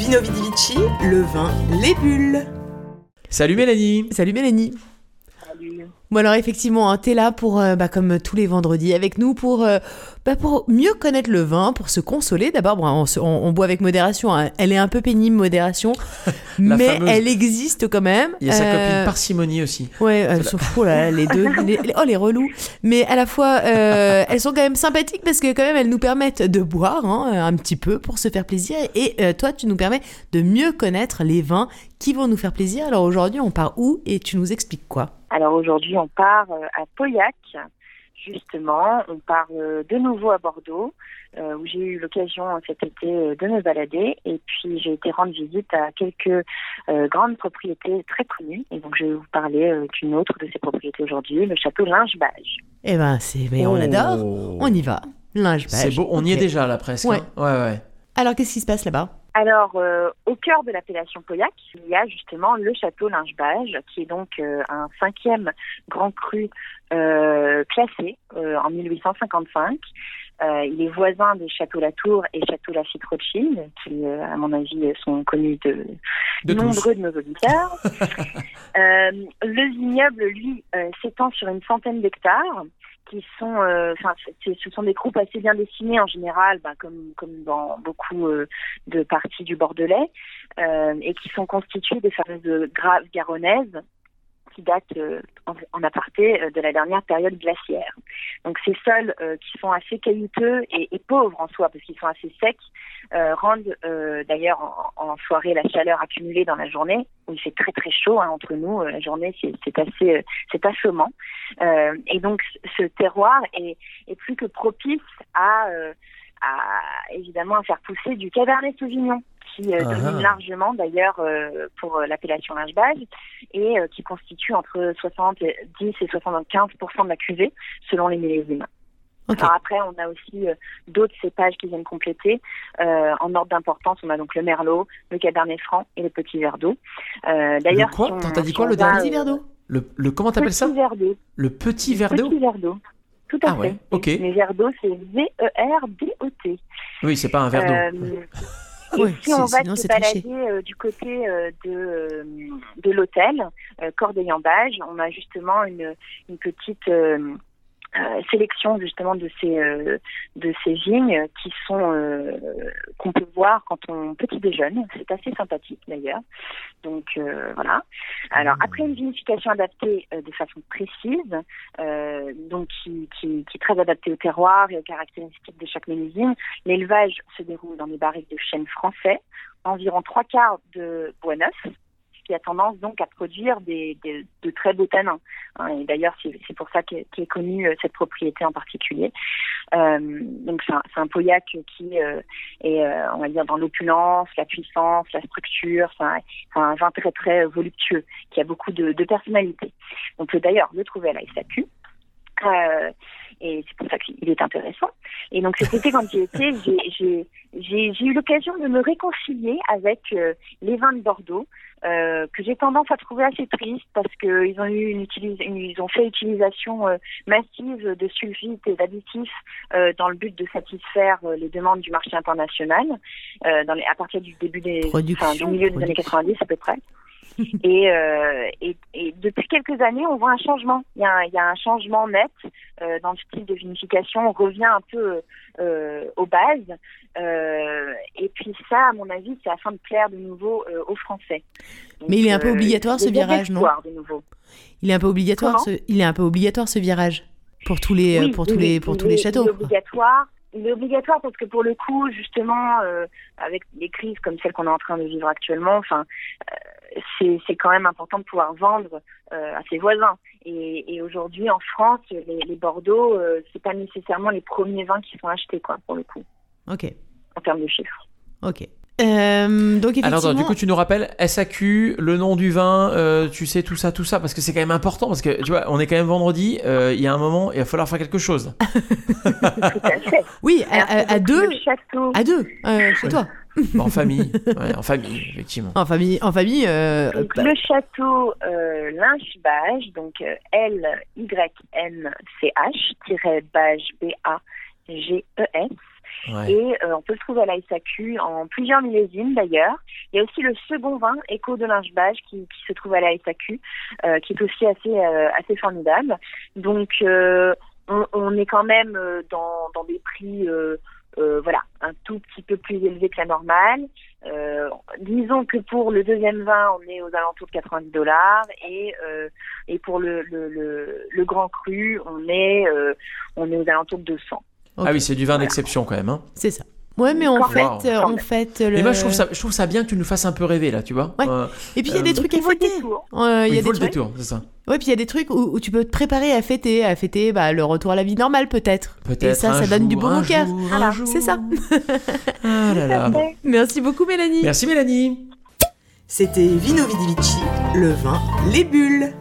Vino Vidi Vici, le vin, les bulles. Salut Mélanie Salut Mélanie. Bon alors effectivement, hein, t'es là pour, euh, bah, comme tous les vendredis, avec nous pour, euh, bah, pour mieux connaître le vin, pour se consoler. D'abord, bon, on, se- on- on boit avec modération. hein. Elle est un peu pénible, modération, mais fameuse. elle existe quand même. Il y a sa Euh, copine parcimonie aussi. Ouais, elles sont fous là, les deux. Les- les- oh les relous. Mais à la fois, euh, elles sont quand même sympathiques parce que quand même elles nous permettent de boire hein, un petit peu pour se faire plaisir. Et euh, toi, tu nous permets de mieux connaître les vins qui vont nous faire plaisir. Alors aujourd'hui, on part où et tu nous expliques quoi? Alors aujourd'hui, on part euh, à Pauillac, justement. On part euh, de nouveau à Bordeaux, euh, où j'ai eu l'occasion cet été de me balader. Et puis j'ai été rendre visite à quelques euh, grandes propriétés très connues. Et donc je vais vous parler euh, d'une autre de ces propriétés aujourd'hui, le château Lingebage. Eh ben, c'est, mais on Oh. adore. On y va. Linge C'est beau, on y est déjà là presque. Ouais. hein. ouais, ouais. Alors qu'est-ce qui se passe là-bas? Alors, euh, au cœur de l'appellation Pauillac, il y a justement le château Lingebage, qui est donc euh, un cinquième grand cru euh, classé euh, en 1855. Euh, il est voisin des châteaux Latour et château Lafitte Rothschild, qui, euh, à mon avis, sont connus de, De tous. nombreux de nos auditeurs. Euh, le vignoble, lui, euh, s'étend sur une centaine d'hectares qui sont, euh, enfin, ce sont des groupes assez bien dessinés en général, bah, comme comme dans beaucoup euh, de parties du Bordelais, euh, et qui sont constitués des fameuses graves garonnaises qui datent euh, en, en aparté euh, de la dernière période glaciaire. Donc ces sols euh, qui sont assez caillouteux et, pauvres en soi parce qu'ils sont assez secs rendent d'ailleurs en, soirée la chaleur accumulée dans la journée où il fait très très chaud hein, entre nous la journée c'est assez c'est assommant et donc ce terroir est, plus que propice à évidemment faire pousser du cabernet sauvignon qui euh, Ah. domine largement d'ailleurs euh, pour euh, l'appellation lingebage et euh, qui constitue entre 70 et 75% de la cuvée selon les millésimes. Ok. Alors après, on a aussi euh, d'autres cépages qui viennent compléter. Euh, en ordre d'importance, on a donc le merlot, le cabernet franc et le petit verre d'eau. Euh, D'ailleurs, Le quoi si T'as dit si quoi, le dernier Petit verre d'eau? Le, le comment t'appelles ça? Petit verre d'eau. Le petit verre d'eau? Petit verre d'eau. Tout à Ah fait. ouais, ok. Mais verre d'eau, c'est V-E-R-D-O-T. Oui, c'est pas un verre d'eau. Et si on va sinon se balader euh, du côté euh, de, euh, de l'hôtel euh, Corday-en-Bage, on a justement une, une petite euh, euh, sélection justement de ces euh, de ces vignes qui sont euh, qu'on peut voir quand on petit déjeune. C'est assez sympathique d'ailleurs. Donc euh, voilà. Alors après une vinification adaptée euh, de façon précise, euh, donc qui, qui, qui est très adaptée au terroir et aux caractéristiques de chaque millésime, l'élevage se déroule dans des barriques de chêne français, environ trois quarts de bois neuf, qui a tendance donc à produire des, de très beaux tanins. hein. et d'ailleurs, c'est pour ça qu'est qu'est connue euh, cette propriété en particulier. Euh, donc c'est un, un Pauillac qui euh, est, on va dire, dans l'opulence, la puissance, la structure. C'est un, vin très très voluptueux qui a beaucoup de, de personnalité. On peut d'ailleurs le trouver à la SAQ. Et c'est pour ça qu'il est intéressant. Et donc cet été, quand j'y étais, j'ai- eu l'occasion de me réconcilier avec les vins de Bordeaux, euh, que j'ai tendance à trouver assez tristes parce qu'ils ont eu une une- ils ont fait utilisation euh, massive de sulfites et d'additifs euh, dans le but de satisfaire euh, les demandes du marché international euh, dans les, à partir du début des enfin, du milieu des années production. 90 à peu près. et, euh, et, et depuis quelques années, on voit un changement. Il y a un, il y a un changement net euh, dans le style de vinification. On revient un peu euh, aux bases. Euh, et puis ça, à mon avis, c'est afin de plaire de nouveau aux Français. Donc, Mais il est un peu obligatoire, ce virage, non espoirs, de nouveau. Il est un peu obligatoire, Comment ce... il est un peu obligatoire ce virage pour tous les, Oui, pour tous les, pour tous les châteaux. Il est quoi. obligatoire. Il est obligatoire parce que pour le coup, justement, euh, avec des crises comme celle qu'on est en train de vivre actuellement, enfin, euh, c'est c'est quand même important de pouvoir vendre euh, à ses voisins. Et, et aujourd'hui, en France, les, les Bordeaux, euh, c'est pas nécessairement les premiers vins qui sont achetés, quoi, pour le coup, Ok, en termes de chiffres. ok. Euh, donc effectivement, Alors, du coup, tu nous rappelles SAQ, le nom du vin, euh, tu sais tout ça, tout ça, parce que c'est quand même important, parce que tu vois, on est quand même vendredi, euh, il y a un moment, il va falloir faire quelque chose. Tout à fait. oui, à, à- deux, à deux, euh, chez toi, en famille, ouais, en famille, effectivement. en famille, en famille. euh, Donc, bah, le château euh, Lynchbage, donc euh, L-Y-N-C-H, B-A-G-E-S. Ouais. Et euh, on peut le trouver à la SAQ en plusieurs millésimes d'ailleurs. Il y a aussi le second vin, Écho de linge beige, qui, qui se trouve à la SAQ, euh, qui est aussi assez euh, assez formidable. Donc euh, on, on est quand même dans, dans des prix euh, voilà un tout petit peu plus élevés que la normale. Euh, disons que pour le deuxième vin, on est aux alentours de 90 dollars et euh, et pour le, le, le, le grand cru, on est euh, on est aux alentours de 200. Ok. Ah oui, c'est du vin d'exception quand même. Hein. C'est ça. Ouais, mais fête, même. euh, on même. fête le. Mais moi, je trouve, ça, je trouve ça bien que tu nous fasses un peu rêver là, tu vois. Ouais. Euh, Et puis il y a des Euh, trucs à Il faut le fêter. détour. Euh, Il y a des détour, c'est ça. Ouais, puis il y a des trucs où, où tu peux te préparer à fêter, à fêter bah, le retour à la vie normale peut-être. Peut-être. Et ça, un ça donne du bon cœur. Voilà, c'est ça. Ah là là. Fait. Merci beaucoup Mélanie. Merci Mélanie. C'était Vino Vidivici, le vin, les bulles.